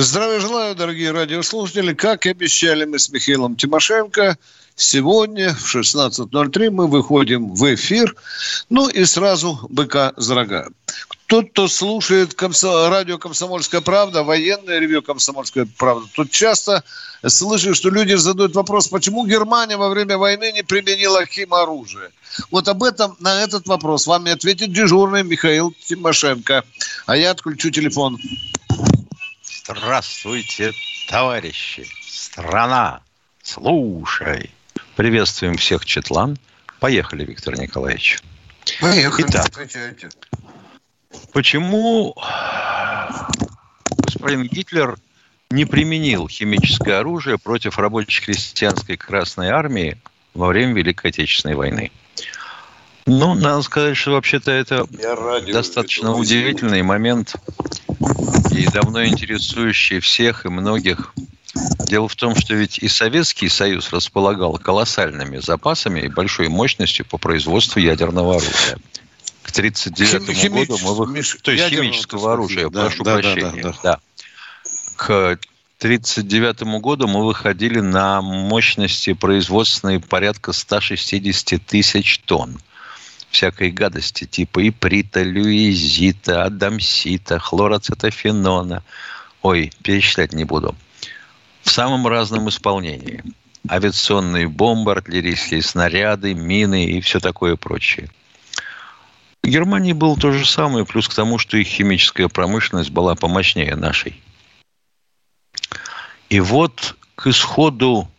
Здравия желаю, дорогие радиослушатели. Как и обещали мы с Михаилом Тимошенко, сегодня в 16.03 мы выходим в эфир. Ну и сразу быка за рога. Тот, кто слушает комсо... радио «Комсомольская правда», военное ревю «Комсомольская правда», тут часто слышит, что люди задают вопрос, почему Германия во время войны не применила химоружие. Вот об этом, на этот вопрос вам и ответит дежурный Михаил Тимошенко. А я отключу телефон. Здравствуйте, товарищи! Страна, слушай! Приветствуем всех Четлан. Поехали, Виктор Николаевич. Поехали. Итак, почему господин Гитлер не применил химическое оружие против рабочей крестьянской Красной Армии во время Великой Отечественной войны? Ну, надо сказать, что вообще-то это достаточно удивительный момент и давно интересующий всех и многих. Дело в том, что ведь и Советский Союз располагал колоссальными запасами и большой мощностью по производству ядерного оружия. К 1939 Хим, году мы... Вы... То есть химического оружия, да, прошу да, прощения. Да, да, да. К 1939 году мы выходили на мощности производственные порядка 160 тысяч тонн всякой гадости типа иприта, люизита, адамсита, хлороцетофенона. Ой, перечислять не буду. В самом разном исполнении. Авиационные бомбы, артиллерийские снаряды, мины и все такое прочее. В Германии было то же самое, плюс к тому, что их химическая промышленность была помощнее нашей. И вот к исходу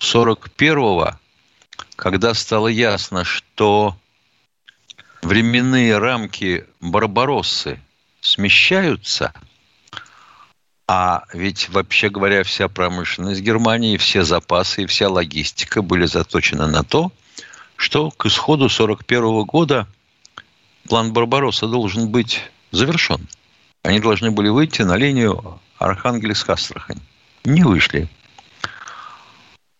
41-го, когда стало ясно, что временные рамки Барбароссы смещаются, а ведь, вообще говоря, вся промышленность Германии, все запасы и вся логистика были заточены на то, что к исходу 1941 года план Барбаросса должен быть завершен. Они должны были выйти на линию Архангельск-Астрахань. Не вышли.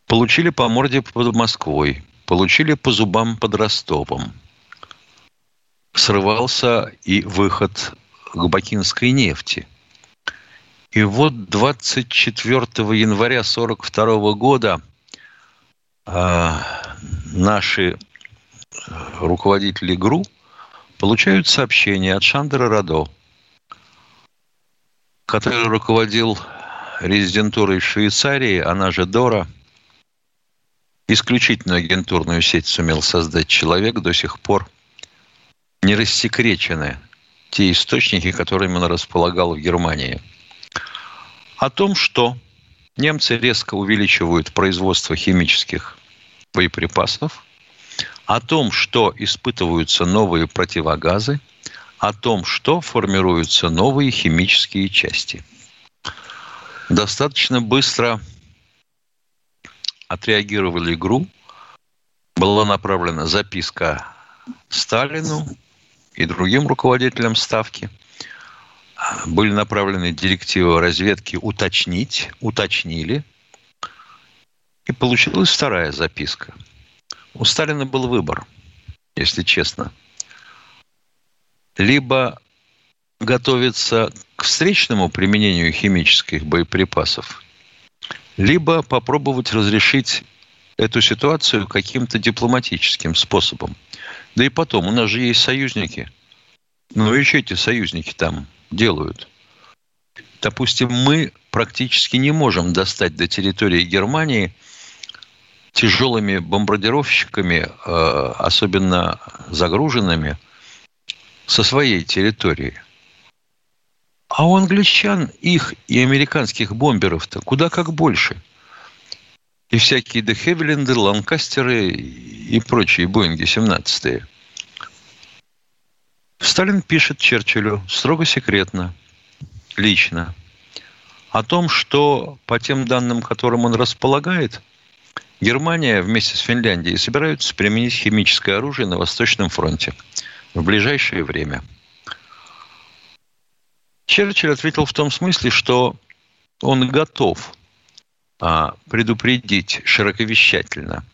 Получили по морде под Москвой. Получили по зубам под Ростовом срывался и выход к бакинской нефти. И вот 24 января 1942 года э, наши руководители ГРУ получают сообщение от Шандера Радо, который руководил резидентурой Швейцарии, она же Дора. Исключительную агентурную сеть сумел создать человек до сих пор – не рассекречены те источники, которыми он располагал в Германии. О том, что немцы резко увеличивают производство химических боеприпасов, о том, что испытываются новые противогазы, о том, что формируются новые химические части. Достаточно быстро отреагировали ГРУ. Была направлена записка Сталину, и другим руководителям Ставки были направлены директивы разведки уточнить, уточнили, и получилась вторая записка. У Сталина был выбор, если честно. Либо готовиться к встречному применению химических боеприпасов, либо попробовать разрешить эту ситуацию каким-то дипломатическим способом. Да и потом, у нас же есть союзники. Ну и что эти союзники там делают? Допустим, мы практически не можем достать до территории Германии тяжелыми бомбардировщиками, э, особенно загруженными, со своей территории. А у англичан их и американских бомберов-то куда как больше – и всякие Дехевеленды, Ланкастеры и прочие Боинги 17 Сталин пишет Черчиллю строго секретно, лично, о том, что по тем данным, которым он располагает, Германия вместе с Финляндией собираются применить химическое оружие на Восточном фронте в ближайшее время. Черчилль ответил в том смысле, что он готов предупредить широковещательно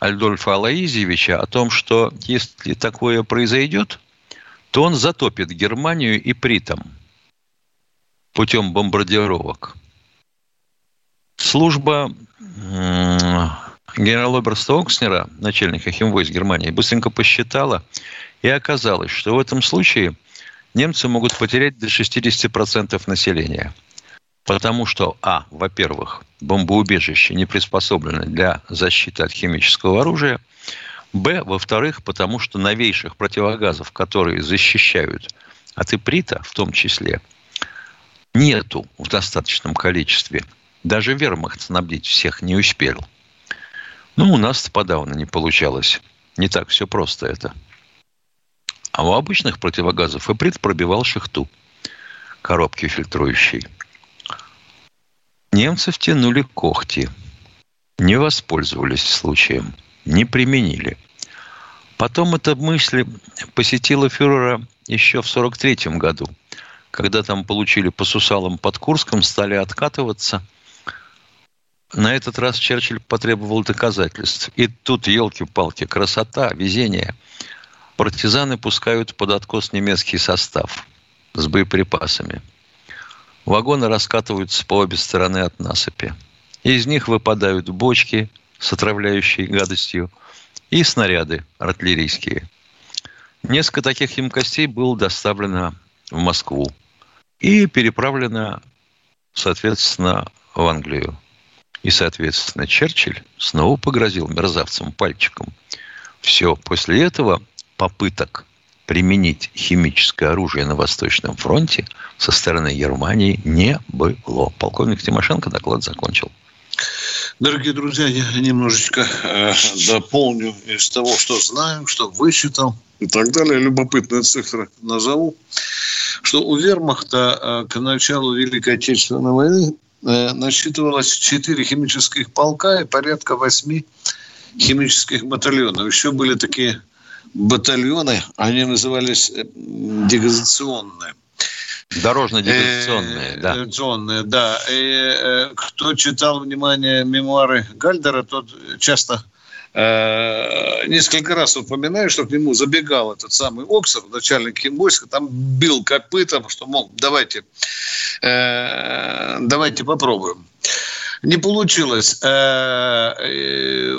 Альдольфа Алаизьевича о том, что если такое произойдет, то он затопит Германию и притом путем бомбардировок. Служба генерала Оберста Окснера, начальника химвойск Германии, быстренько посчитала, и оказалось, что в этом случае немцы могут потерять до 60% населения. Потому что, а, во-первых, бомбоубежище не приспособлено для защиты от химического оружия. Б, во-вторых, потому что новейших противогазов, которые защищают от иприта, в том числе, нету в достаточном количестве. Даже вермахт снабдить всех не успел. Ну, у нас подавно не получалось. Не так все просто это. А у обычных противогазов иприт пробивал шахту коробки фильтрующей. Немцы втянули когти, не воспользовались случаем, не применили. Потом эта мысль посетила фюрера еще в 1943 году, когда там получили по сусалам под Курском, стали откатываться. На этот раз Черчилль потребовал доказательств. И тут, елки-палки, красота, везение. Партизаны пускают под откос немецкий состав с боеприпасами – Вагоны раскатываются по обе стороны от насыпи. Из них выпадают бочки с отравляющей гадостью и снаряды артиллерийские. Несколько таких емкостей было доставлено в Москву и переправлено, соответственно, в Англию. И, соответственно, Черчилль снова погрозил мерзавцам пальчиком. Все, после этого попыток применить химическое оружие на Восточном фронте со стороны Германии не было. Полковник Тимошенко доклад закончил. Дорогие друзья, я немножечко э, дополню из того, что знаю, что вычитал и так далее. Любопытные цифры назову. Что у вермахта э, к началу Великой Отечественной войны э, насчитывалось 4 химических полка и порядка 8 химических батальонов. Еще были такие батальоны, они назывались э, дегазационные. Дорожно-дегазационные, да. Дегазационные, да. И э, кто читал, внимание, мемуары Гальдера, тот часто э, несколько раз упоминаю, что к нему забегал этот самый Оксер, начальник химвойска, там бил копытом, что, мол, давайте, давайте попробуем не получилось. Э, э,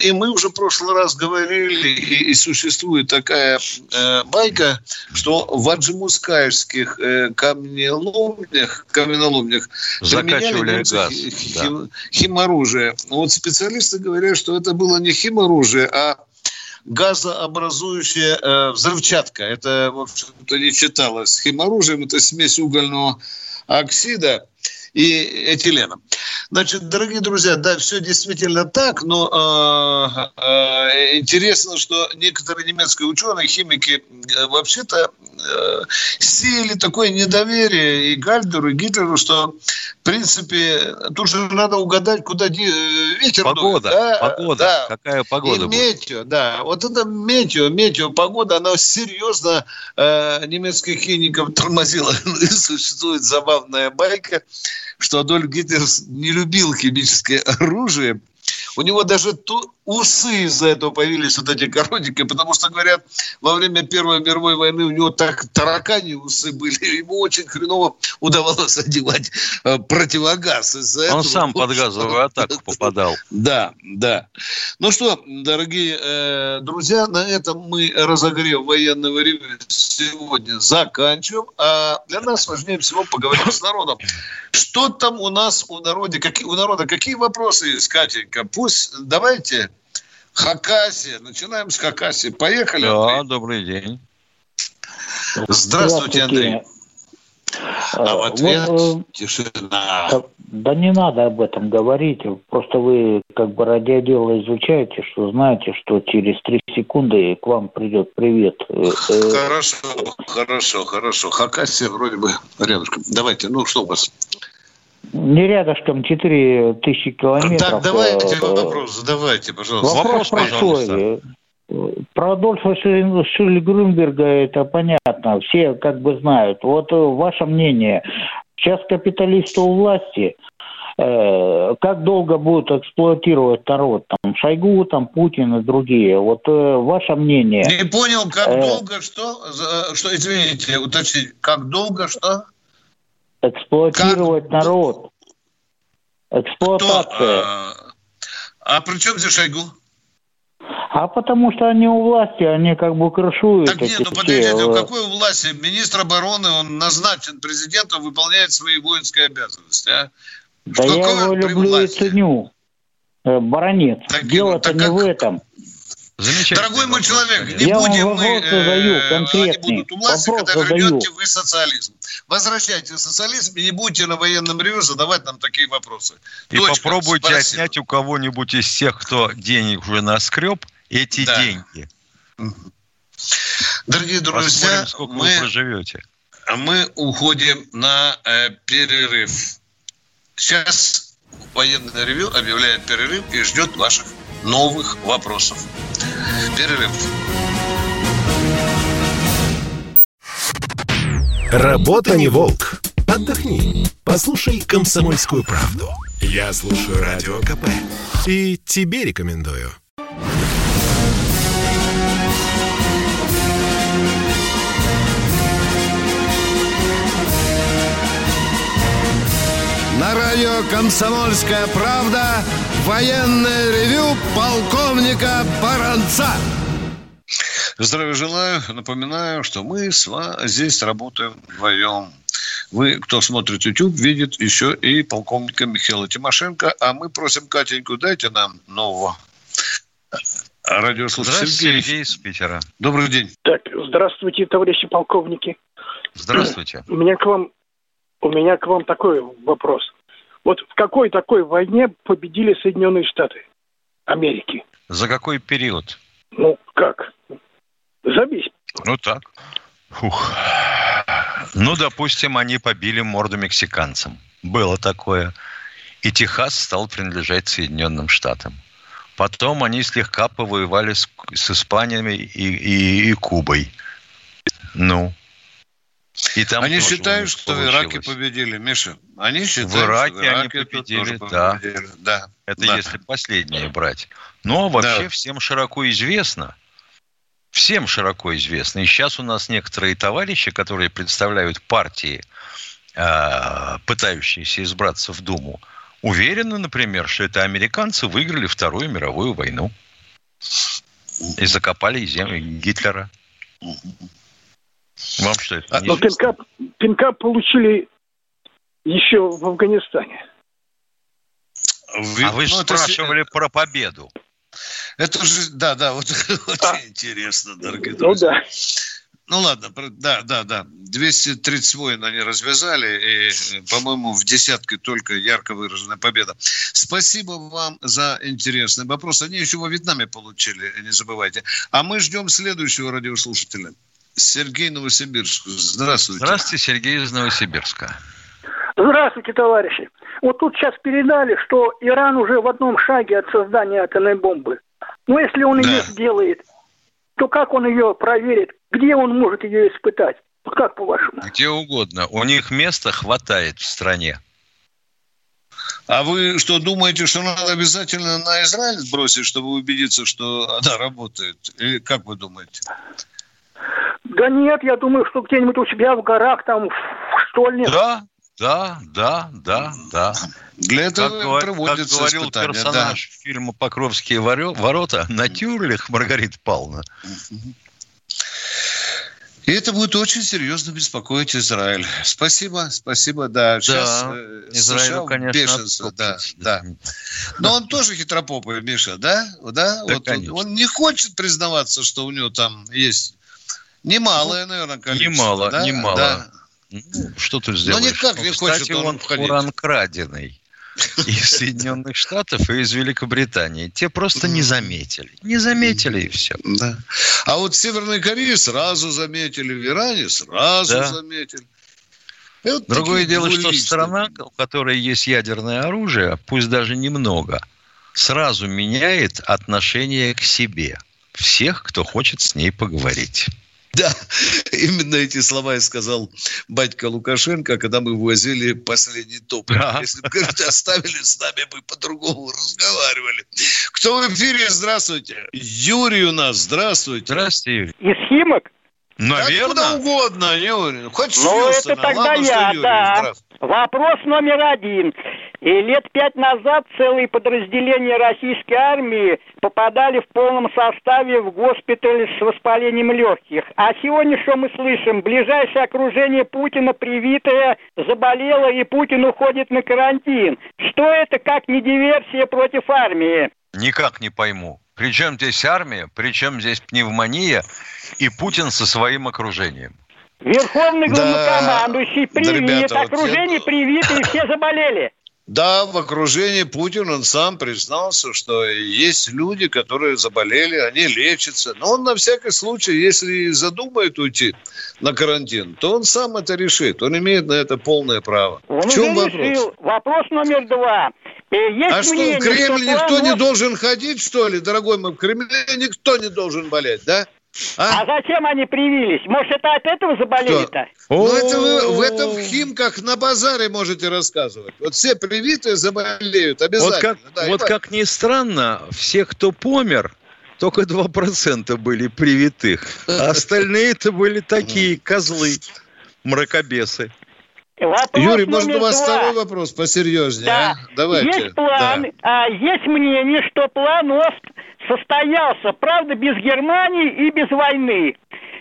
и мы уже в прошлый раз говорили, и существует такая э, байка, что в аджимускаевских камнеломнях, каменоломнях закачивали газ. Хим, да. химоружие. Вот специалисты говорят, что это было не химоружие, а газообразующая э, взрывчатка. Это, в общем-то, не читалось. Химоружием это смесь угольного оксида и этиленом. Значит, дорогие друзья, да, все действительно так, но э, э, интересно, что некоторые немецкие ученые, химики, э, вообще-то э, сеяли такое недоверие и Гальдеру, и Гитлеру, что, в принципе, тут же надо угадать, куда э, ветер Погода, дует. Да? погода, да. какая погода и метео, будет. да. Вот это метео, метео, погода, она серьезно э, немецких химиков тормозила. Существует забавная байка, что Адольф Гитлер не любил химическое оружие. У него даже ту, усы из-за этого появились вот эти коротенькие, потому что, говорят, во время Первой мировой войны у него так таракани усы были, ему очень хреново удавалось одевать э, противогаз. Из-за Он этого, сам под газовую атаку попадал. Да, да. Ну что, дорогие э, друзья, на этом мы разогрев военного ревю сегодня заканчиваем. А для нас важнее всего поговорить с народом. Что там у нас у народа, какие, у народа какие вопросы есть, Катенька? Пусть давайте Хакасия. Начинаем с Хакасии. Поехали. Да, Андрей. добрый день. Здравствуйте, Андрей. А в ответ вот, э, тишина. Да не надо об этом говорить. Просто вы как бы радиодело изучаете, что знаете, что через три секунды к вам придет привет. Э, э, хорошо, хорошо, хорошо. Хакасия вроде бы рядышком. Давайте, ну что у вас? Не рядышком 4 тысячи километров. Так, давайте вопрос, задавайте, пожалуйста. Вопрос, вопрос простой. Про Адольфа Шиллер-Грунберга это понятно, все как бы знают. Вот ваше мнение. Сейчас капиталисты у власти, э, как долго будут эксплуатировать народ? Там Шойгу, там Путин и другие. Вот э, ваше мнение. Не понял, как э, долго что? Что, извините, уточните, как долго что? Эксплуатировать как... народ. Эксплуатация. Кто? А, а при чем здесь Шойгу? А потому что они у власти, они как бы крышуют. Так нет, ну подождите, у какой у власти? Министр обороны, он назначен президентом, выполняет свои воинские обязанности, а? Да я его люблю власти? и ценю. Э, баронец. Дело-то не как... в этом. Дорогой мой человек, не я будем мы, задаю, э, они будут у власти, вопрос когда задаю. вернете вы социализм. Возвращайте социализм и не будете на военном ревю задавать нам такие вопросы. И Точка. попробуйте Спасибо. отнять у кого-нибудь из тех, кто денег уже наскреб, эти да. деньги. Дорогие друзья, сколько мы, вы проживете. мы уходим на э, перерыв. Сейчас военное ревю объявляет перерыв и ждет ваших новых вопросов. Перерыв. Работа не волк. Отдохни. Послушай комсомольскую правду. Я слушаю радио КП. И тебе рекомендую. Радио «Комсомольская правда» военное ревю полковника Баранца. Здравия желаю. Напоминаю, что мы с вами здесь работаем вдвоем. Вы, кто смотрит YouTube, видит еще и полковника Михаила Тимошенко. А мы просим Катеньку, дайте нам нового радиослушателя. Здравствуйте, Сергей из Питера. Добрый день. Так, здравствуйте, товарищи полковники. Здравствуйте. У меня к вам у меня к вам такой вопрос. Вот в какой такой войне победили Соединенные Штаты Америки? За какой период? Ну, как? За весь. Ну, так. Фух. Ну, допустим, они побили морду мексиканцам. Было такое. И Техас стал принадлежать Соединенным Штатам. Потом они слегка повоевали с, с Испанией и, и, и Кубой. Ну, и там они считают, что в Ираке победили, Миша. Они считают, в Ираке, что в Ираке они победили, да. победили, да. Это да. если последние брать. Но вообще да. всем широко известно, всем широко известно. И сейчас у нас некоторые товарищи, которые представляют партии, а, пытающиеся избраться в Думу, уверены, например, что это американцы выиграли Вторую мировую войну и закопали землю Гитлера. Вам что это? Не Но пинка, пинка получили еще в Афганистане. Вы, а вы ну, спрашивали это... про победу. Это же, да, да, вот а. очень интересно, дорогие ну, друзья. Да. Ну ладно, да, да, да. 230 войн они развязали, и, по-моему, в десятке только ярко выраженная победа. Спасибо вам за интересный вопрос. Они еще во Вьетнаме получили, не забывайте. А мы ждем следующего радиослушателя. Сергей Новосибирск. Здравствуйте. Здравствуйте, Сергей из Новосибирска. Здравствуйте, товарищи. Вот тут сейчас передали, что Иран уже в одном шаге от создания атомной бомбы. Но если он да. ее сделает, то как он ее проверит? Где он может ее испытать? Вот как по-вашему? Где угодно. У них места хватает в стране. А вы что, думаете, что надо обязательно на Израиль сбросить, чтобы убедиться, что она работает? Или как вы думаете? Да нет, я думаю, что где-нибудь у себя в горах, там, в штольне. Да, да, да, да, да. Для этого как, проводится как говорил персонаж да. фильма «Покровские ворота» на тюрлях Маргарита Павловна. И это будет очень серьезно беспокоить Израиль. Спасибо, спасибо, да. Сейчас да, э, Израилю, конечно, бешенство, да, да. Но он тоже хитропопый, Миша, да? Да, да вот, он не хочет признаваться, что у него там есть Немалое, наверное, количество. Немало, да? немало. Да. Ну, что ты сделаешь? Ну, никак не Кстати, хочет он, он уран краденый из Соединенных Штатов и из Великобритании. Те просто не заметили. Не заметили и все. Да. А вот в Северной Корее сразу заметили, в Иране сразу да. заметили. Вот Другое дело, что страна, у которой есть ядерное оружие, пусть даже немного, сразу меняет отношение к себе всех, кто хочет с ней поговорить. Да, именно эти слова и сказал батька Лукашенко, когда мы возили последний топ. Да. Если бы, говорит, оставили с нами, мы по-другому разговаривали. Кто в эфире? Здравствуйте. Юрий у нас. Здравствуйте. Здравствуйте, Юрий. Из Химок? Наверное. Откуда угодно, Юрий. Хоть Ну, это тогда Ладно, я, Юрий, да. Вопрос номер один. И лет пять назад целые подразделения российской армии попадали в полном составе в госпиталь с воспалением легких. А сегодня что мы слышим? Ближайшее окружение Путина привитое заболело, и Путин уходит на карантин. Что это как не диверсия против армии? Никак не пойму. Причем здесь армия, причем здесь пневмония и Путин со своим окружением. Верховный главнокомандующий да, привит, ребята, окружение вот... привито, и все заболели. Да, в окружении Путина он сам признался, что есть люди, которые заболели, они лечатся. Но он на всякий случай, если задумает уйти на карантин, то он сам это решит. Он имеет на это полное право. Он в чем вопрос? Решил. Вопрос номер два. Э, есть а мнение, что, в Кремль что никто не должен ходить, что ли, дорогой мой? В Кремле никто не должен болеть, да? А? а зачем они привились? Может, это от этого заболели-то? Ну, это вы в этом в Химках на базаре можете рассказывать. Вот все привитые заболеют обязательно. Вот как, да, вот как ни странно, все, кто помер, только 2% были привитых. А остальные-то были такие козлы, мракобесы. Вопрос Юрий, может, у вас два. второй вопрос посерьезнее? Да. А? Давайте. Есть план, да. а, есть мнение, что план ОСТ состоялся, правда, без Германии и без войны.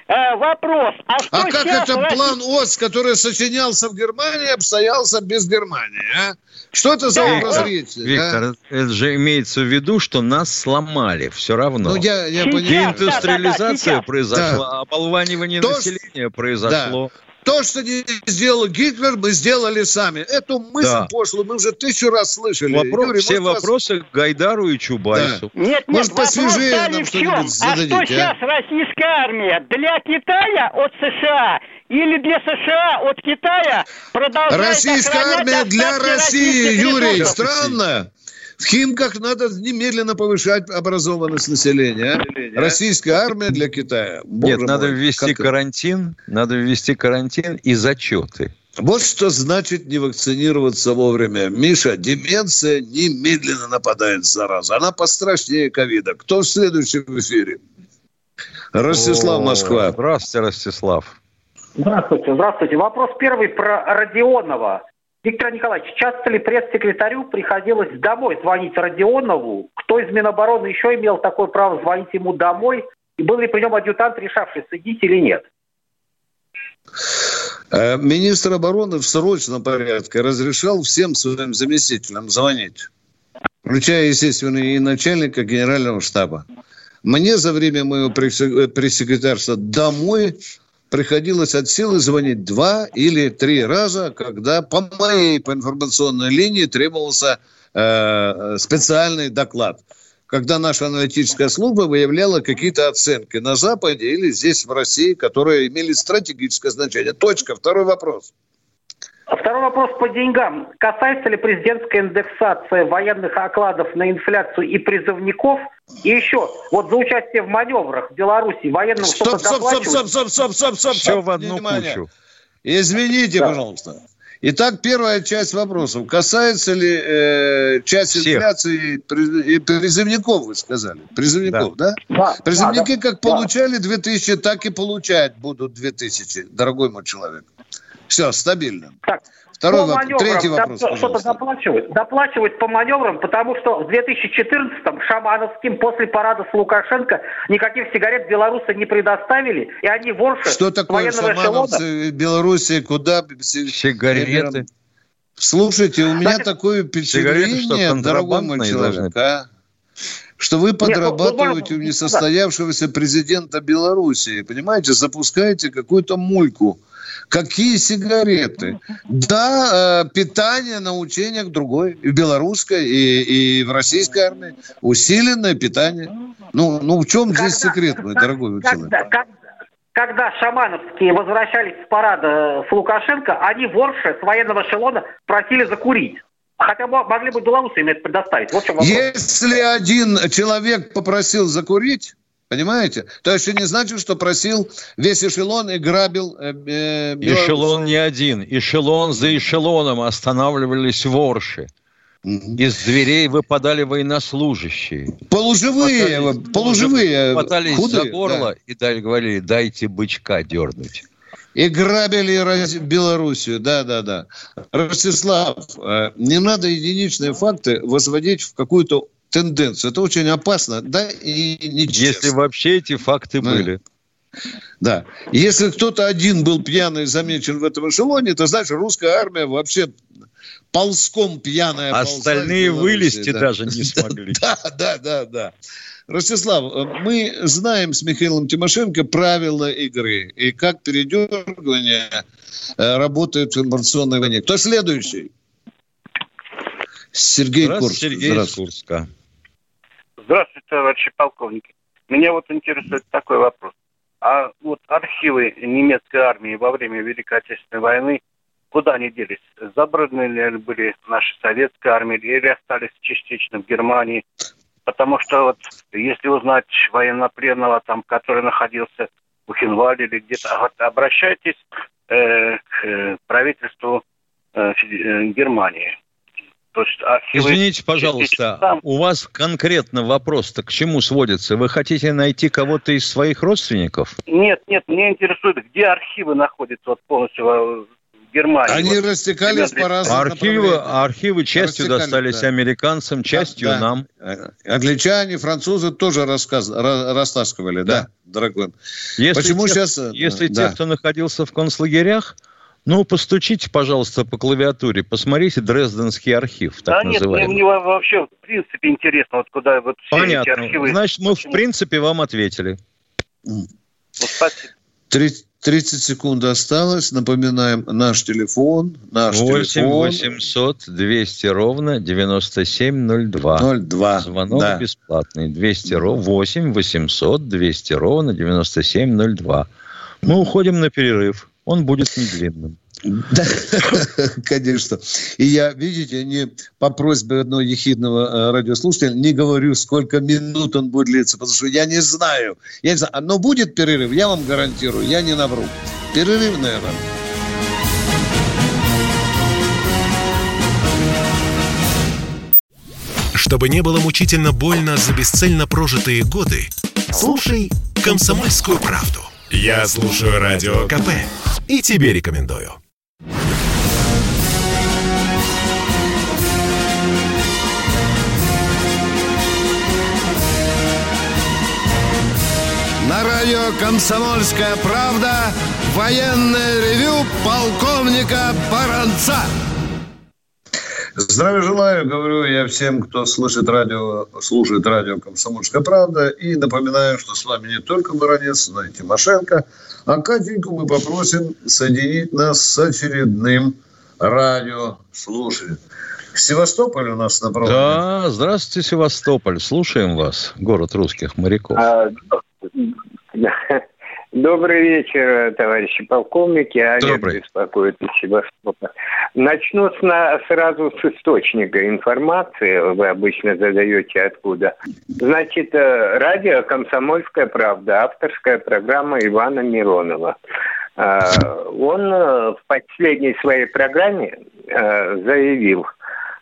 Э, вопрос. А, что а как это Россия... план ОС, который сочинялся в Германии, обстоялся без Германии, а? Что это за да, различие? Виктор, а? это же имеется в виду, что нас сломали все равно. Ну, я, я понимаю. Деиндустриализация да, да, да, произошла, да. оболванивание То, населения произошло. Да. То, что не сделал Гитлер, мы сделали сами. Эту мысль да. пошлую мы уже тысячу раз слышали. Вопрос, Юрий, все вопросы вас... к Гайдару и Чубайсу. Да. Нет, нет, может, посвежее нам что-нибудь зададите, А что а? сейчас российская армия? Для Китая от США или для США от Китая продолжает Российская армия для России, Юрий. Странно. В Химках надо немедленно повышать образованность населения. А? Российская армия для Китая. Боже Нет, мой, надо ввести как... карантин, надо ввести карантин и зачеты. Вот что значит не вакцинироваться вовремя. Миша, деменция немедленно нападает зараза. Она пострашнее ковида. Кто в следующем эфире? Ростислав, Москва. Здравствуйте, Ростислав. Здравствуйте, здравствуйте. Вопрос первый про Родионова. Виктор Николаевич, часто ли пресс-секретарю приходилось домой звонить Родионову? Кто из Минобороны еще имел такое право звонить ему домой? И был ли при нем адъютант, решавший, сидеть или нет? Э, министр обороны в срочном порядке разрешал всем своим заместителям звонить, включая, естественно, и начальника генерального штаба. Мне за время моего пресс-секретарства домой приходилось от силы звонить два или три раза, когда по моей по информационной линии требовался э, специальный доклад. Когда наша аналитическая служба выявляла какие-то оценки на Западе или здесь, в России, которые имели стратегическое значение. Точка. Второй вопрос. Второй вопрос по деньгам. Касается ли президентская индексация военных окладов на инфляцию и призывников? И еще, вот за участие в маневрах в Беларуси военным стоп, что-то стоп, стоп, стоп, стоп, стоп, стоп, стоп, Все в одну Внимание. кучу. Извините, да. пожалуйста. Итак, первая часть вопросов. Касается ли э, часть Всех. инфляции призывников, вы сказали? Призывников, да? да? да Призывники да, как да. получали 2000, так и получать будут 2000, дорогой мой человек. Все, стабильно. Так, Второй вопрос, третий вопрос, Что-то доплачивают. Доплачивают по маневрам, потому что в 2014-м Шамановским после парада с Лукашенко никаких сигарет белорусы не предоставили, и они ворши Что такое шамановцы в Беларуси? Куда? Сигареты. Слушайте, у меня такое впечатление, дорогой мой человек, а? что вы подрабатываете Нет, у несостоявшегося президента Белоруссии. Понимаете, запускаете какую-то мульку. Какие сигареты? Да, э, питание на учениях другое. И в белорусской, и, и в российской армии. Усиленное питание. Ну, ну в чем здесь секрет, мой дорогой когда, человек? когда шамановские возвращались с парада с Лукашенко, они ворши с военного эшелона просили закурить. Хотя могли бы белорусы им это предоставить. Вот Если один человек попросил закурить, Понимаете? То есть не значит, что просил весь эшелон и грабил э, э, Эшелон не один. Эшелон за эшелоном останавливались ворши. Из дверей выпадали военнослужащие. Полуживые, хватались, полуживые. Хватались худые, за горло да. и дали, говорили, дайте бычка дернуть. И грабили Белоруссию, да-да-да. Ростислав, э, не надо единичные факты возводить в какую-то тенденцию. Это очень опасно, да, и нечестно. Если вообще эти факты да. были. Да. Если кто-то один был пьяный замечен в этом эшелоне, то значит русская армия вообще ползком пьяная. Остальные вылезти да. даже не смогли. Да, да, да, да. Ростислав, мы знаем с Михаилом Тимошенко правила игры и как передергивание э, работает в информационной войне. Кто следующий? Сергей Курск. Сергей Курска. Здравствуйте, товарищи полковники. Меня вот интересует такой вопрос. А вот архивы немецкой армии во время Великой Отечественной войны, куда они делись? Забраны ли были наши советские армии или остались частично в Германии? Потому что вот если узнать военнопленного, там, который находился в Хинвале или где-то, вот, обращайтесь э, к э, правительству э, э Германии. То есть архивы... Извините, пожалуйста, там... у вас конкретно вопрос-то к чему сводится? Вы хотите найти кого-то из своих родственников? Нет, нет, меня интересует, где архивы находятся вот полностью в Германии. Они вот, растекались по разным архивы, архивы частью достались да. американцам, частью да, нам. Англичане, французы тоже рассказ, растаскивали, да, да дорогой. Если Почему те, сейчас... Если да. те, кто находился в концлагерях, ну, постучите, пожалуйста, по клавиатуре, посмотрите Дрезденский архив, так да называемый. нет, мне, мне вообще в принципе интересно, вот куда вот все Понятно. эти архивы... Значит, мы в принципе вам ответили. Ну, спасибо. 30 секунд осталось. Напоминаем, наш телефон, наш 8 телефон. 800 200 ровно 9702. 02. Звонок да. бесплатный. 200 ровно 8 800 200 ровно 9702. Мы уходим на перерыв. Он будет недлинным. Да, конечно. И я, видите, не по просьбе одного ехидного э, радиослушателя не говорю, сколько минут он будет длиться, потому что я не знаю. Я не знаю. Но будет перерыв, я вам гарантирую, я не навру. Перерыв, наверное. Чтобы не было мучительно больно за бесцельно прожитые годы, слушай «Комсомольскую правду». Я слушаю Радио КП и тебе рекомендую. На радио «Комсомольская правда» военное ревю полковника Баранца. Здравия желаю, говорю я всем, кто слышит радио, слушает радио «Комсомольская правда». И напоминаю, что с вами не только Баранец, но и Тимошенко. А Катеньку мы попросим соединить нас с очередным радиослушателем. Севастополь у нас на проводе. Да, здравствуйте, Севастополь. Слушаем вас, город русских моряков. А, Добрый вечер, товарищи полковники. Олег Добрый. беспокоит из Севастополя. Начну с, на, сразу с источника информации. Вы обычно задаете откуда. Значит, э, радио «Комсомольская правда», авторская программа Ивана Миронова. Э, он э, в последней своей программе заявил,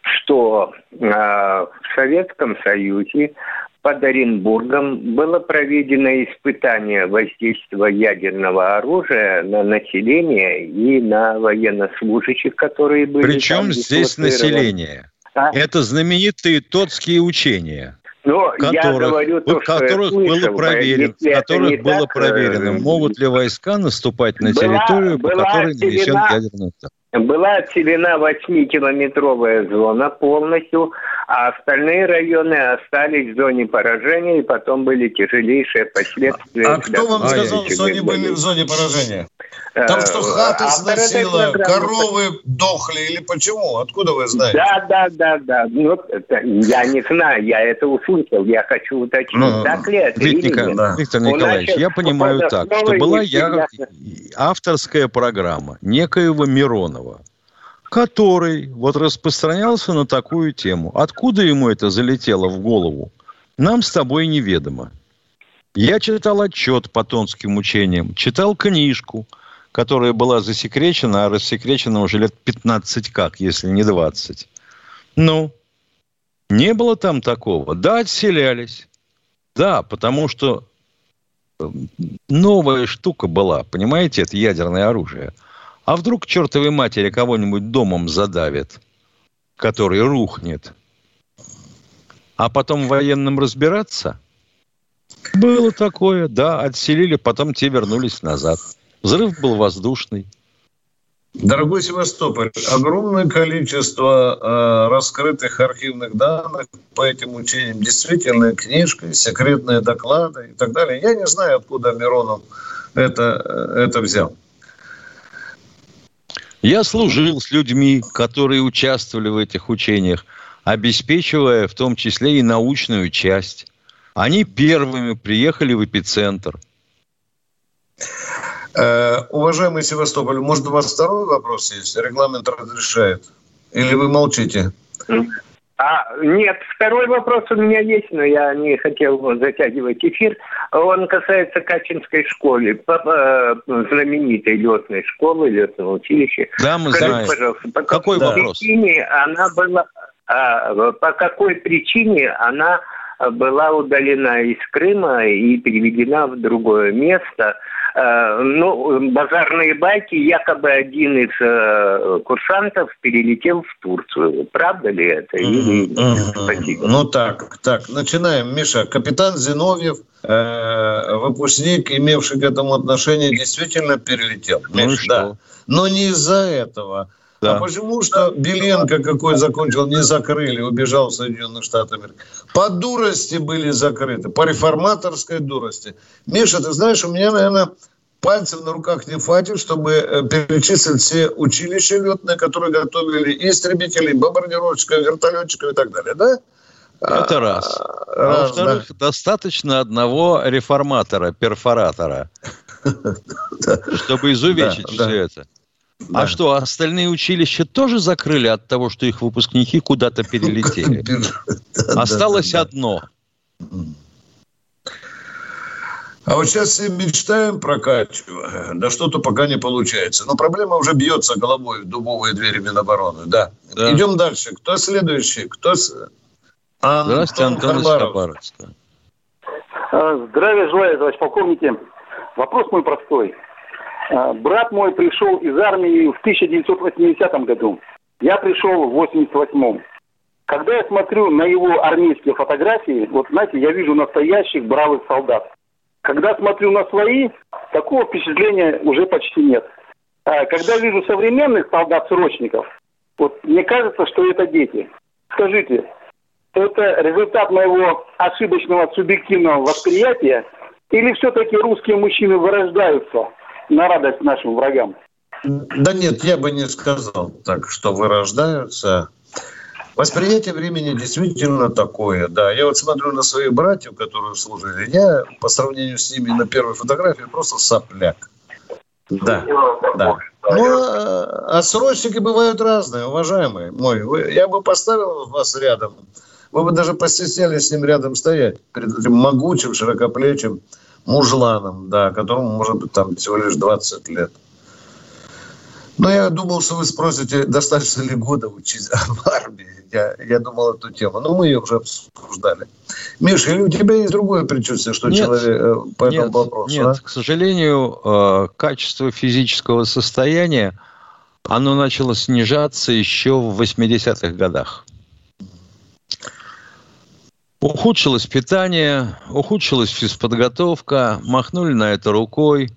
что в Советском Союзе под Оренбургом было проведено испытание воздействия ядерного оружия на население и на военнослужащих, которые были Причем здесь население? А? Это знаменитые тотские учения. Но которых, я говорю то, которых что было проверено, которых было так, проверено, э, могут ли войска наступать на была, территорию, по которой нанесен ядерный удар. Была отселена 8-километровая зона полностью, а остальные районы остались в зоне поражения, и потом были тяжелейшие последствия. А кто вам сказал, что они были в зоне поражения? Там что, хаты сносило, коровы дохли или почему? Откуда вы знаете? Да, да, да, да. Ну, это, я не знаю, я это услышал, я хочу уточнить, ну, так ли это нет. Да. Виктор Николаевич, я понимаю так, что была я, авторская программа некоего Миронова, который вот распространялся на такую тему. Откуда ему это залетело в голову? Нам с тобой неведомо. Я читал отчет по тонским учениям, читал книжку, которая была засекречена, а рассекречена уже лет 15 как, если не 20. Ну, не было там такого. Да, отселялись. Да, потому что э, новая штука была, понимаете, это ядерное оружие – а вдруг чертовой матери кого-нибудь домом задавит, который рухнет, а потом военным разбираться? Было такое, да, отселили, потом те вернулись назад. Взрыв был воздушный. Дорогой Севастополь, огромное количество э, раскрытых архивных данных по этим учениям, действительно книжка, секретные доклады и так далее. Я не знаю, откуда Миронов это, э, это взял. Я служил с людьми, которые участвовали в этих учениях, обеспечивая в том числе и научную часть. Они первыми приехали в эпицентр. Э, уважаемый Севастополь, может, у вас второй вопрос есть? Регламент разрешает? Или вы молчите? А, нет, второй вопрос у меня есть, но я не хотел затягивать эфир. Он касается Качинской школы, знаменитой летной школы, летного училища. Да, мы Скажите, знаем. пожалуйста, по какой да. причине она была, а, по какой причине она была удалена из Крыма и переведена в другое место – Э, ну, базарные байки, якобы один из э, курсантов перелетел в Турцию. Правда ли это? Или... Спасибо. Ну так, так, начинаем. Миша, капитан Зиновьев, э, выпускник, имевший к этому отношение, действительно перелетел. Ну Миш, да. Но не из-за этого. Да. А почему что Беленко какой закончил, не закрыли, убежал в Соединенные Штаты Америки? По дурости были закрыты, по реформаторской дурости. Миша, ты знаешь, у меня, наверное, пальцев на руках не хватит, чтобы э, перечислить все училища летные, которые готовили и истребителей, и бомбардировщиков, вертолетчиков и так далее, да? Это раз. А, а во-вторых, да. достаточно одного реформатора, перфоратора, чтобы изувечить все это. А что, остальные училища тоже закрыли от того, что их выпускники куда-то перелетели? Осталось одно. А вот сейчас все мечтаем про Катю, да что-то пока не получается. Но проблема уже бьется головой в дубовые двери Минобороны, да. да. Идем дальше. Кто следующий? Кто... Антон Здравствуйте, Антон Харбаров. А, здравия желаю, товарищ полковники. Вопрос мой простой. А, брат мой пришел из армии в 1980 году. Я пришел в 88 Когда я смотрю на его армейские фотографии, вот знаете, я вижу настоящих бравых солдат. Когда смотрю на свои, такого впечатления уже почти нет. А когда вижу современных солдат-срочников, вот мне кажется, что это дети. Скажите, это результат моего ошибочного субъективного восприятия или все-таки русские мужчины вырождаются на радость нашим врагам? Да нет, я бы не сказал так, что вырождаются. Восприятие времени действительно такое, да. Я вот смотрю на своих братьев, которые служили. Я по сравнению с ними на первой фотографии просто сопляк. Да, да. Ну, а, а срочники бывают разные, уважаемые мой. Я бы поставил вас рядом. Вы бы даже постеснялись с ним рядом стоять. Перед этим могучим, широкоплечим мужланом, да, которому может быть там всего лишь 20 лет. Но я думал, что вы спросите, достаточно ли года учить в армии. Я, я думал эту тему. Но мы ее уже обсуждали. Миша, у тебя есть другое предчувствие, что нет, человек э, по нет, этому вопросу? Нет, а? к сожалению, э, качество физического состояния, оно начало снижаться еще в 80-х годах. Ухудшилось питание, ухудшилась физподготовка, махнули на это рукой.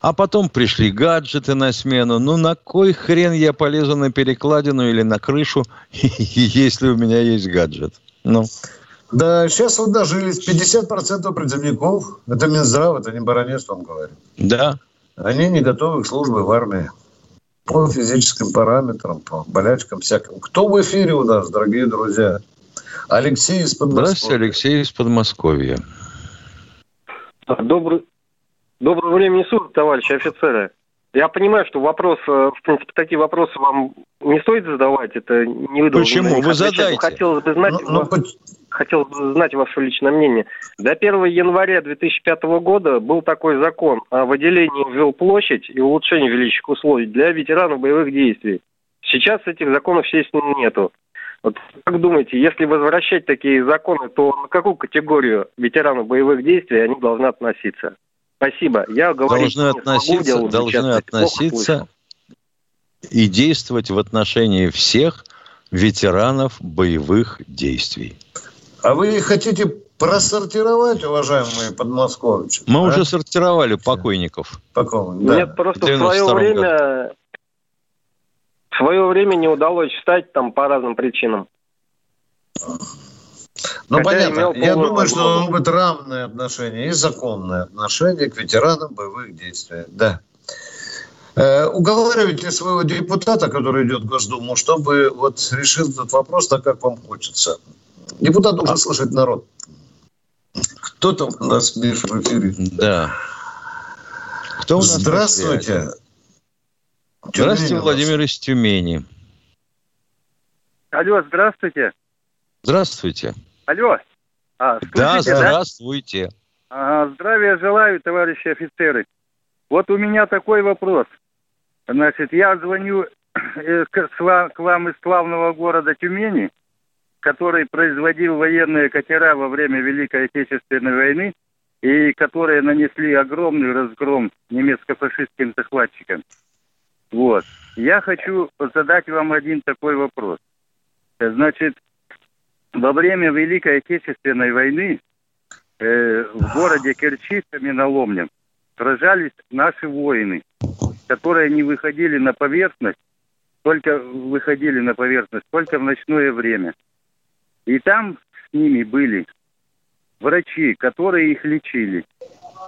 А потом пришли гаджеты на смену. Ну, на кой хрен я полезу на перекладину или на крышу, если у меня есть гаджет? Ну. Да, сейчас вот дожились. 50% призывников, это Минздрав, это не баронец вам говорит. Да. Они не готовы к службе в армии. По физическим параметрам, по болячкам всяким. Кто в эфире у нас, дорогие друзья? Алексей из Подмосковья. Здравствуйте, Алексей из Подмосковья. Добрый, доброго времени суток, товарищи офицеры. Я понимаю, что вопрос, э, в принципе, такие вопросы вам не стоит задавать, это не выдал. Почему? Вы задайте. Хотелось бы знать, ну, ну, хотелось бы знать ваше личное мнение. До 1 января 2005 года был такой закон о выделении в жилплощадь и улучшении жилищных условий для ветеранов боевых действий. Сейчас этих законов, естественно, нету. Вот как думаете, если возвращать такие законы, то на какую категорию ветеранов боевых действий они должны относиться? Спасибо. Я говорю, должны относиться, могу, должны относиться и действовать в отношении всех ветеранов боевых действий. А вы хотите просортировать, уважаемые подмосковцы? Мы а? уже сортировали покойников. Покойников, да. Нет, просто в свое время... В свое время не удалось встать там по разным причинам. Ну, Хотя понятно. Я думаю, что должно быть равное отношение и законное отношение к ветеранам боевых действий. Да. Э, уговаривайте своего депутата, который идет в Госдуму, чтобы вот решил этот вопрос так, как вам хочется. Депутат должен слышать народ. Кто там у нас, Миша, в эфире? Да. Кто у нас Здравствуйте. Здравствуйте, Владимир из Тюмени. Алло, здравствуйте. Здравствуйте. Алло. А, да, здравствуйте. Да? А, здравия желаю, товарищи офицеры. Вот у меня такой вопрос. Значит, я звоню э, к вам из славного города Тюмени который производил военные катера во время Великой Отечественной войны и которые нанесли огромный разгром немецко-фашистским захватчикам. Вот. Я хочу задать вам один такой вопрос. Значит, во время Великой Отечественной войны э, в городе Керчи, каменоломнем, сражались наши воины, которые не выходили на поверхность, только выходили на поверхность только в ночное время – и там с ними были врачи, которые их лечили.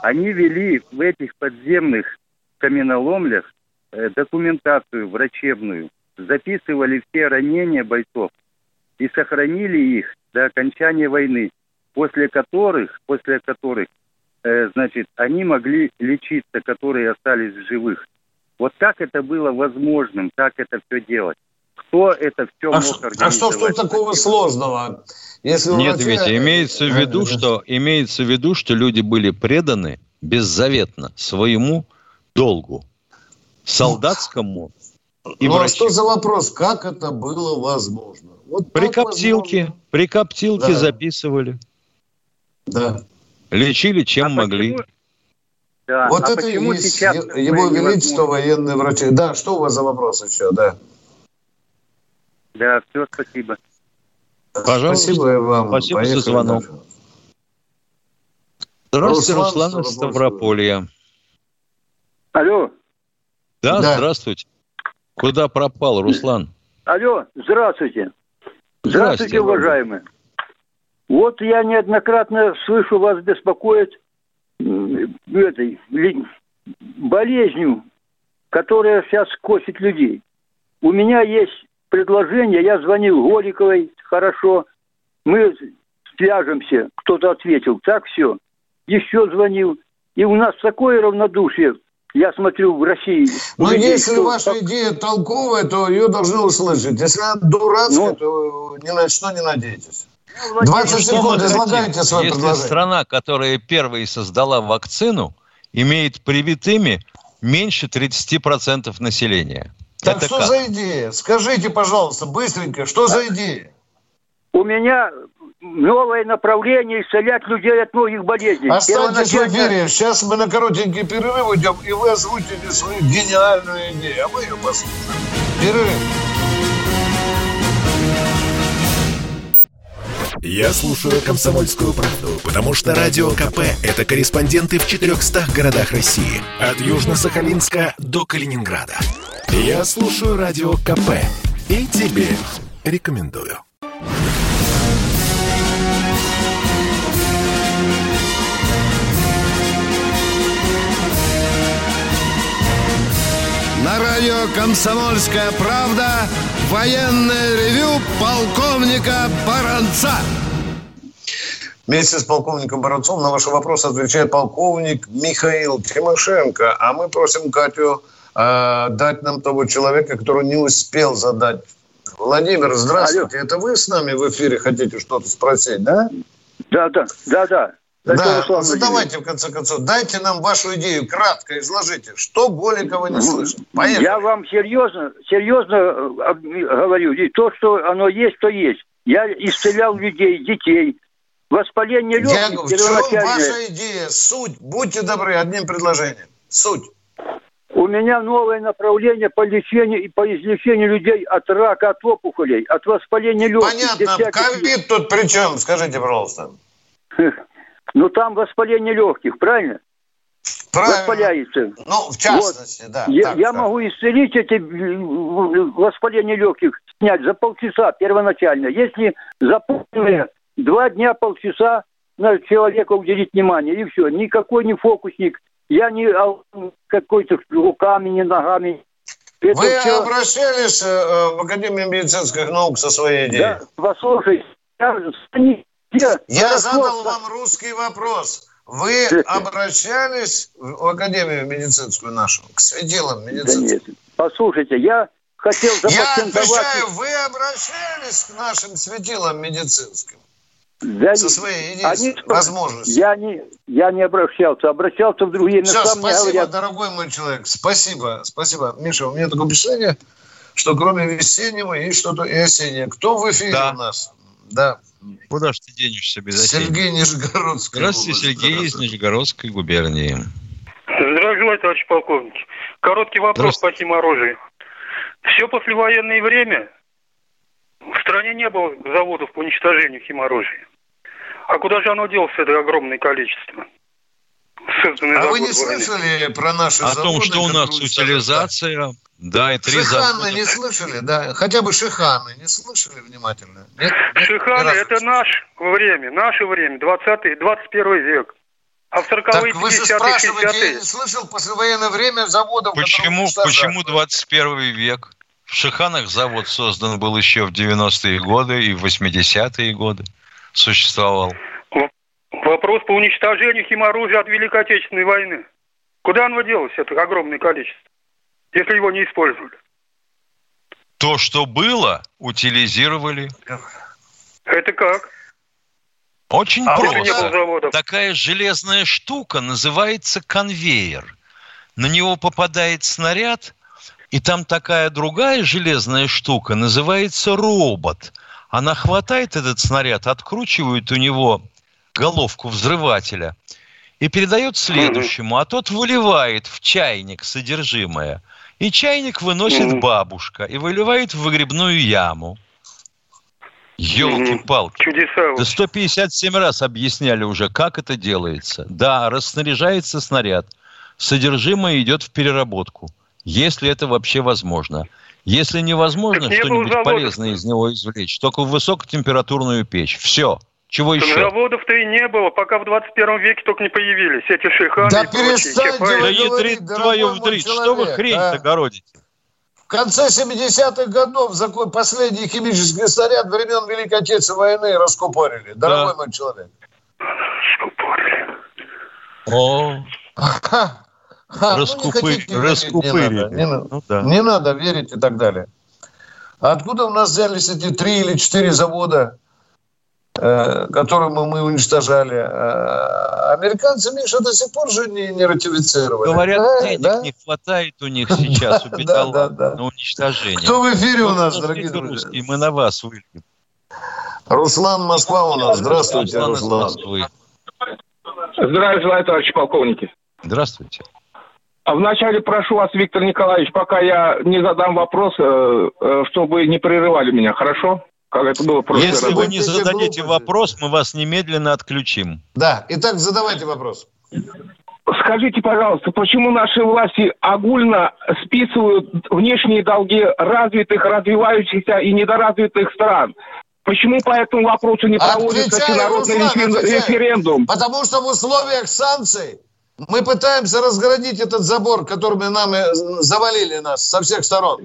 Они вели в этих подземных каменоломлях э, документацию врачебную, записывали все ранения бойцов и сохранили их до окончания войны, после которых, после которых, э, значит, они могли лечиться, которые остались в живых. Вот как это было возможным, как это все делать? кто это все а мог организовать. А что тут такого сложного? Если Нет, врача... Витя, имеется в виду, что имеется в виду, что люди были преданы беззаветно своему долгу, солдатскому и ну, а что за вопрос? Как это было возможно? Вот при коптилке, возможно. при коптилке да. записывали. Да. Лечили, чем а могли. Почему? Да. Вот а это есть сейчас его величество военные врачи. Да, что у вас за вопрос еще? Да. Да, все, спасибо. Пожалуйста. Спасибо вам. Спасибо Поехали за звонок. Дальше. Здравствуйте, Руслан, Руслан из Ставрополья. Алло. Да, да, здравствуйте. Куда пропал, Руслан? Алло, здравствуйте. Здравствуйте, здравствуйте уважаемые. Вот я неоднократно слышу вас беспокоит этой болезнью, которая сейчас косит людей. У меня есть предложение, я звонил Голиковой, хорошо, мы свяжемся, кто-то ответил, так все. Еще звонил, и у нас такое равнодушие, я смотрю, в России. Но если что... ваша идея толковая, то ее должны услышать. Если она дурацкая, ну... то ни на что не надейтесь. 20 секунд, излагайте свое Если предложение. страна, которая первой создала вакцину, имеет привитыми меньше 30% населения. Так Это что как? за идея? Скажите, пожалуйста, быстренько, что за идея? У меня новое направление исцелять людей от многих болезней. Останьтесь в эфире. Сейчас мы на коротенький перерыв идем, и вы озвучите свою гениальную идею. А мы ее послушаем. Перерыв. Я слушаю «Комсомольскую правду», потому что «Радио КП» — это корреспонденты в 400 городах России. От Южно-Сахалинска до Калининграда. Я слушаю «Радио КП» и тебе рекомендую. Радио «Комсомольская правда» военное ревю полковника Баранца. Вместе с полковником Баранцом на ваши вопросы отвечает полковник Михаил Тимошенко. А мы просим Катю э, дать нам того человека, который не успел задать. Владимир, здравствуйте. Алло. Это вы с нами в эфире хотите что-то спросить, да? Да, да, да, да. Да, задавайте в конце концов. Дайте нам вашу идею, кратко изложите. Что Голикова не слышит? Поехали. Я вам серьезно, серьезно э, говорю. И то, что оно есть, то есть. Я исцелял людей, детей. Воспаление легких Я говорю, в чем ваша идея? Суть. Будьте добры, одним предложением. Суть. У меня новое направление по лечению и по излечению людей от рака, от опухолей, от воспаления легких. Понятно. Ковид тут при чем? Скажите, пожалуйста. Ну, там воспаление легких, правильно? Правильно. Воспаляется. Ну, в частности, вот. да. Я, так, я так. могу исцелить эти воспаление легких, снять за полчаса первоначально. Если за полное, два дня, полчаса на человека уделить внимание, и все. Никакой не фокусник. Я не какой-то руками, не ногами. Это Вы все... обращались э, в Академию медицинских наук со своей идеей? Да, послушай, я, я, я задал вам русский вопрос. Вы обращались в Академию медицинскую нашу, к светилам медицинским? Да нет. Послушайте, я хотел Я отвечаю, вы обращались к нашим светилам медицинским? Да со своей идеей, они, возможностью. Я не, я не обращался, обращался в другие места. Все, спасибо, говорят... дорогой мой человек, спасибо, спасибо. Миша, у меня такое впечатление, что кроме весеннего есть что-то и осеннее. Кто в эфире да. у нас? Да. Куда же ты денешься без осеннего? Сергей Нижегородский. Здравствуйте, Сергей из Нижегородской губернии. Здравия желаю, товарищ полковник. Короткий вопрос по химоружию. Все послевоенное время в стране не было заводов по уничтожению химоружия. А куда же оно делось, это огромное количество? А вы не слышали про наши О том, что у нас утилизация, да, и три Шиханы завода. не слышали, да? Хотя бы Шиханы не слышали внимательно? Нет? Шиханы – это наше время, наше время, 20 21 век. А в 40-е, 50-е, 60 я не слышал послевоенное время заводов, Почему, почему 21 век? В Шиханах завод создан был еще в 90-е годы и в 80-е годы существовал. Вопрос по уничтожению химоружия от Великой Отечественной войны. Куда оно делось, это огромное количество, если его не использовали? То, что было, утилизировали. Это как? Очень а просто. Такая железная штука называется конвейер. На него попадает снаряд, и там такая другая железная штука называется робот. Она хватает этот снаряд, откручивает у него головку взрывателя и передает следующему, а тот выливает в чайник содержимое. И чайник выносит бабушка и выливает в выгребную яму. Елки-палки. Чудеса. Да 157 раз объясняли уже, как это делается. Да, расснаряжается снаряд. Содержимое идет в переработку. Если это вообще возможно. Если невозможно что-нибудь полезное из него извлечь, только в высокотемпературную печь. Все. Чего еще? Заводов-то и не было, пока в 21 веке только не появились эти шиханы да и прочие. Да ядрит твою вдрить, что вы хрень-то а? городите? В конце 70-х годов такой последний химический снаряд времен Великой Отечественной войны раскупорили. Дорогой да. мой человек. Раскупорили. О. Ха, Раскупы... ну, Раскупырили. Не надо, не, ну, да. не надо верить и так далее. Откуда у нас взялись эти три или четыре завода которую мы уничтожали. Э, американцы, Миша, до сих пор же не, не ратифицировали. Говорят, да, денег да? не хватает у них сейчас у Беталов на уничтожение. Кто в эфире у нас, дорогие друзья? И мы на вас выльем. Руслан Москва у нас. Здравствуйте, Руслан. Здравия желаю, товарищи полковники. Здравствуйте. А вначале прошу вас, Виктор Николаевич, пока я не задам вопрос, э, чтобы не прерывали меня, хорошо? Как это было Если раз. вы не зададите вопрос, мы вас немедленно отключим. Да, итак, задавайте вопрос. Скажите, пожалуйста, почему наши власти огульно списывают внешние долги развитых, развивающихся и недоразвитых стран? Почему по этому вопросу не проводится всенародный референдум? Потому что в условиях санкций мы пытаемся разградить этот забор, которыми нами завалили нас со всех сторон.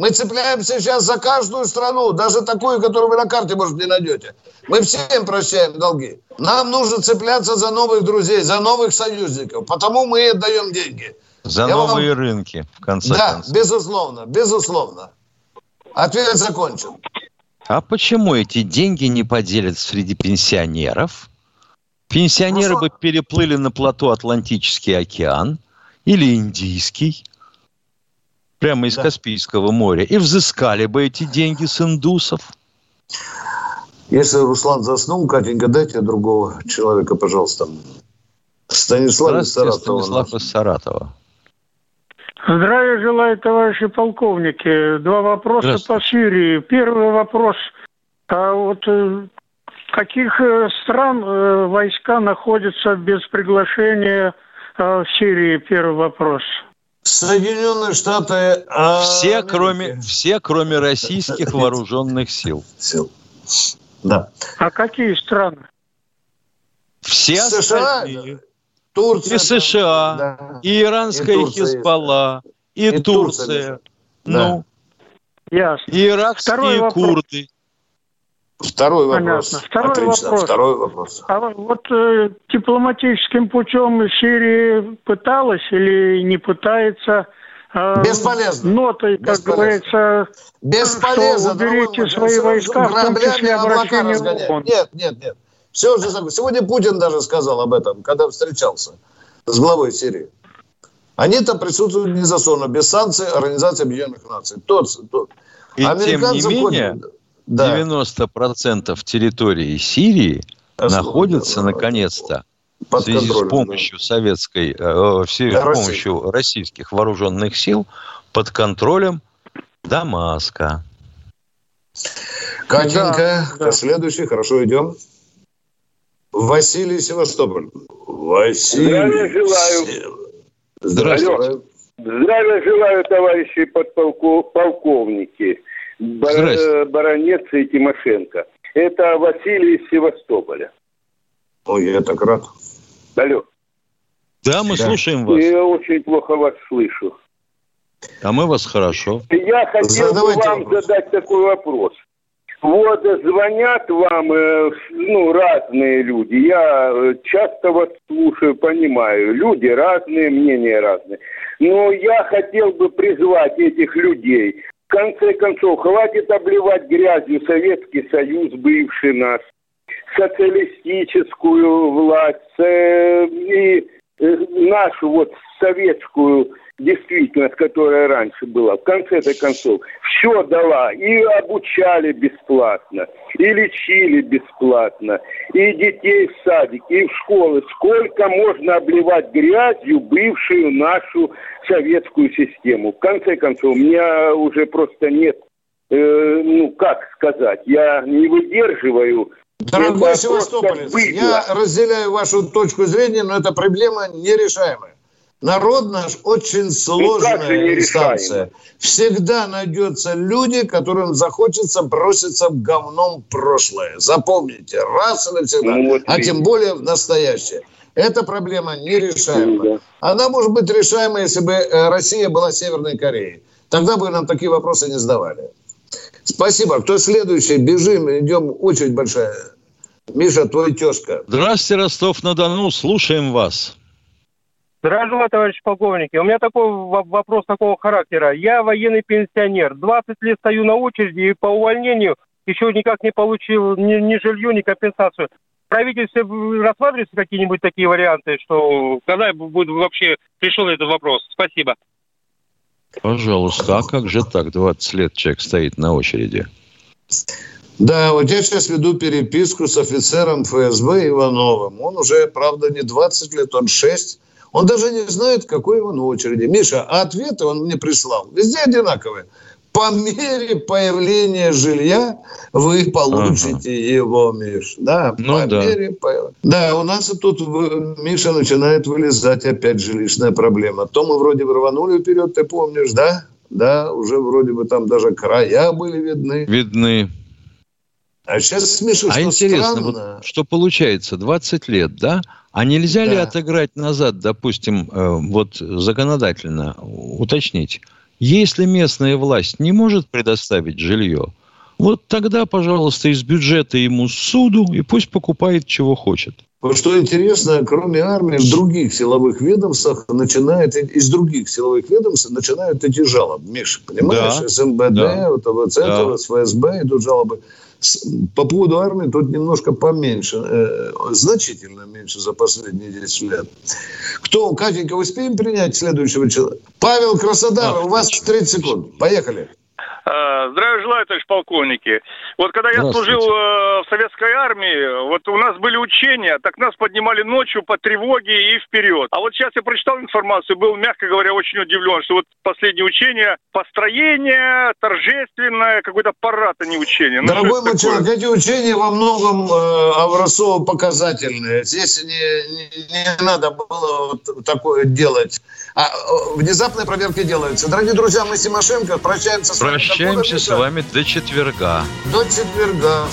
Мы цепляемся сейчас за каждую страну, даже такую, которую вы на карте, может, не найдете. Мы всем прощаем долги. Нам нужно цепляться за новых друзей, за новых союзников. Потому мы и отдаем деньги. За Я новые вам... рынки, в конце да, концов. Да, безусловно, безусловно. Ответ закончен. А почему эти деньги не поделят среди пенсионеров? Пенсионеры ну, бы переплыли на плато Атлантический океан или Индийский, прямо из да. Каспийского моря, и взыскали бы эти деньги с индусов. Если Руслан заснул, Катенька, дайте другого человека, пожалуйста. Станислав из Саратова. Станислав из Саратова. Здравия желаю, товарищи полковники. Два вопроса по Сирии. Первый вопрос. А вот э, каких э, стран э, войска находятся без приглашения в Сирии? Первый вопрос. Соединенные Штаты. А... Все, кроме, все, кроме российских вооруженных сил. Сил. Да. А какие страны? Все США, остальные. Турция. И США, да. и иранская и Хизбалла, и, и Турция. Турция. Ну, да. Ясно. И иракские Второй курды. Второй вопрос. Понятно. Второй Отлично. вопрос. Второй вопрос. А вот э, дипломатическим путем Сирия пыталась или не пытается? Э, Бесполезно. Нотой, как Бесполезно. говорится, Бесполезно. что уберите свои войска, в том числе обращение в ООН. Нет, нет, нет. Все уже Сегодня Путин даже сказал об этом, когда встречался с главой Сирии. Они там присутствуют незасонно, без санкций Организации Объединенных Наций. Тот, тот. И тем не менее, ходят, да. 90% территории Сирии Основно, находится, да, наконец-то, в связи с помощью да. советской, э, с помощью российских вооруженных сил под контролем Дамаска. Катенька, да, следующий, хорошо, идем. Василий Севастополь. Василий. Здравия желаю. Здравствуйте. Здравия желаю, товарищи подполковники. Бар... Баронец и Тимошенко. Это Василий из Севастополя. Ой, я так рад. Алло. Да, мы да. слушаем вас. Я очень плохо вас слышу. А мы вас хорошо. Я хотел Задавайте бы вам вопрос. задать такой вопрос. Вот звонят вам э, ну, разные люди. Я э, часто вас слушаю, понимаю. Люди разные, мнения разные. Но я хотел бы призвать этих людей. Конце концов, хватит обливать грязью Советский Союз, бывший нас, социалистическую власть э, и нашу вот советскую действительность, которая раньше была, в конце-то концов, все дала. И обучали бесплатно, и лечили бесплатно, и детей в садик, и в школы. Сколько можно обливать грязью бывшую нашу советскую систему? В конце концов, у меня уже просто нет, э, ну, как сказать, я не выдерживаю Дорогой Севастополец, я разделяю вашу точку зрения, но эта проблема нерешаемая. Народ наш очень сложная инстанция. Всегда найдется люди, которым захочется броситься в говном прошлое. Запомните, раз и навсегда. Ну, вот а тем более в настоящее. Эта проблема нерешаема. Она может быть решаема, если бы э, Россия была Северной Кореей. Тогда бы нам такие вопросы не задавали. Спасибо. Кто следующий? Бежим, идем. Очередь большая. Миша, твой тезка. Здравствуйте, Ростов-на-Дону. Слушаем вас. Здравствуйте, товарищ полковники. У меня такой вопрос такого характера. Я военный пенсионер. 20 лет стою на очереди и по увольнению еще никак не получил ни, ни жилье, ни компенсацию. Правительство рассматривается какие-нибудь такие варианты, что когда будет вообще решен этот вопрос? Спасибо. Пожалуйста, а как же так? 20 лет человек стоит на очереди. Да, вот я сейчас веду переписку с офицером ФСБ Ивановым. Он уже, правда, не 20 лет, он 6 он даже не знает, какой он очереди. Миша, а ответы он мне прислал. Везде одинаковые. по мере появления жилья вы получите ага. его, Миш. Да, ну, по да. мере появления. Да, у нас тут, Миша, начинает вылезать опять жилищная проблема. То мы вроде бы рванули вперед, ты помнишь, да? Да, уже вроде бы там даже края были видны. Видны. А сейчас, Миша, а что интересно, странно... вот, что получается, 20 лет, да? А нельзя да. ли отыграть назад, допустим, э, вот законодательно уточнить, если местная власть не может предоставить жилье, вот тогда, пожалуйста, из бюджета ему суду, и пусть покупает, чего хочет. Вот что интересно, кроме армии, в других силовых ведомствах начинают, из других силовых ведомств начинают эти жалобы. Миша, понимаешь? Да. СМБД, да. вот, ВЦ, да. ФСБ идут жалобы. По поводу армии тут немножко поменьше, э, значительно меньше за последние 10 лет. Кто, Катенька, успеем принять следующего человека? Павел Краснодар, у вас 30 секунд. Поехали. Э, здравия желаю, товарищ полковники. Вот когда я служил э, в советской армии, вот у нас были учения, так нас поднимали ночью по тревоге и вперед. А вот сейчас я прочитал информацию, был, мягко говоря, очень удивлен, что вот последнее учение, построение торжественное, какой-то парад, а не учение. Ну, Дорогой мой человек, эти учения во многом э, образцово-показательные. Здесь не, не, не надо было вот такое делать. А э, внезапные проверки делаются. Дорогие друзья, мы с Тимошенко прощаемся с вами. Прощаемся с вами до четверга. До четверга.